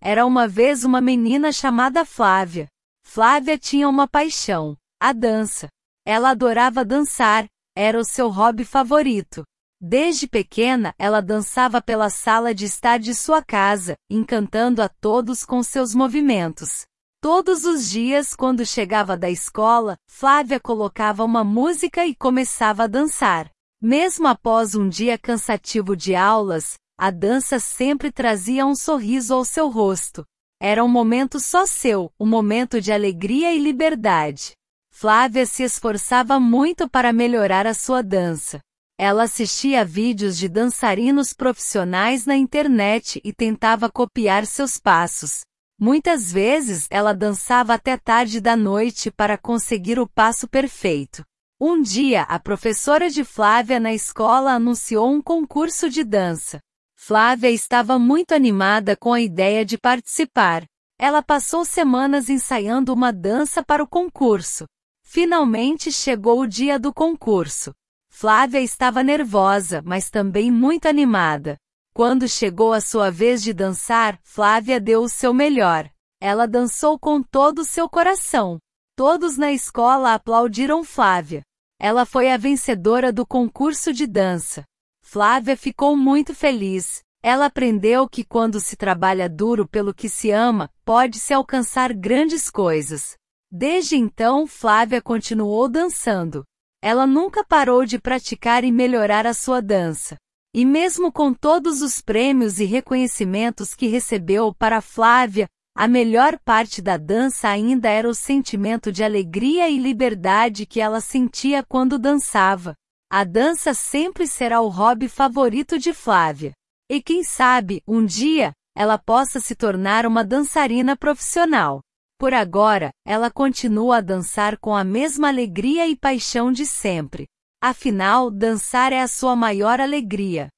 Era uma vez uma menina chamada Flávia. Flávia tinha uma paixão, a dança. Ela adorava dançar, era o seu hobby favorito. Desde pequena, ela dançava pela sala de estar de sua casa, encantando a todos com seus movimentos. Todos os dias, quando chegava da escola, Flávia colocava uma música e começava a dançar. Mesmo após um dia cansativo de aulas, a dança sempre trazia um sorriso ao seu rosto. Era um momento só seu, um momento de alegria e liberdade. Flávia se esforçava muito para melhorar a sua dança. Ela assistia vídeos de dançarinos profissionais na internet e tentava copiar seus passos. Muitas vezes ela dançava até tarde da noite para conseguir o passo perfeito. Um dia, a professora de Flávia na escola anunciou um concurso de dança. Flávia estava muito animada com a ideia de participar. Ela passou semanas ensaiando uma dança para o concurso. Finalmente chegou o dia do concurso. Flávia estava nervosa, mas também muito animada. Quando chegou a sua vez de dançar, Flávia deu o seu melhor. Ela dançou com todo o seu coração. Todos na escola aplaudiram Flávia. Ela foi a vencedora do concurso de dança. Flávia ficou muito feliz. Ela aprendeu que quando se trabalha duro pelo que se ama, pode-se alcançar grandes coisas. Desde então, Flávia continuou dançando. Ela nunca parou de praticar e melhorar a sua dança. E mesmo com todos os prêmios e reconhecimentos que recebeu para Flávia, a melhor parte da dança ainda era o sentimento de alegria e liberdade que ela sentia quando dançava. A dança sempre será o hobby favorito de Flávia. E quem sabe, um dia, ela possa se tornar uma dançarina profissional. Por agora, ela continua a dançar com a mesma alegria e paixão de sempre. Afinal, dançar é a sua maior alegria.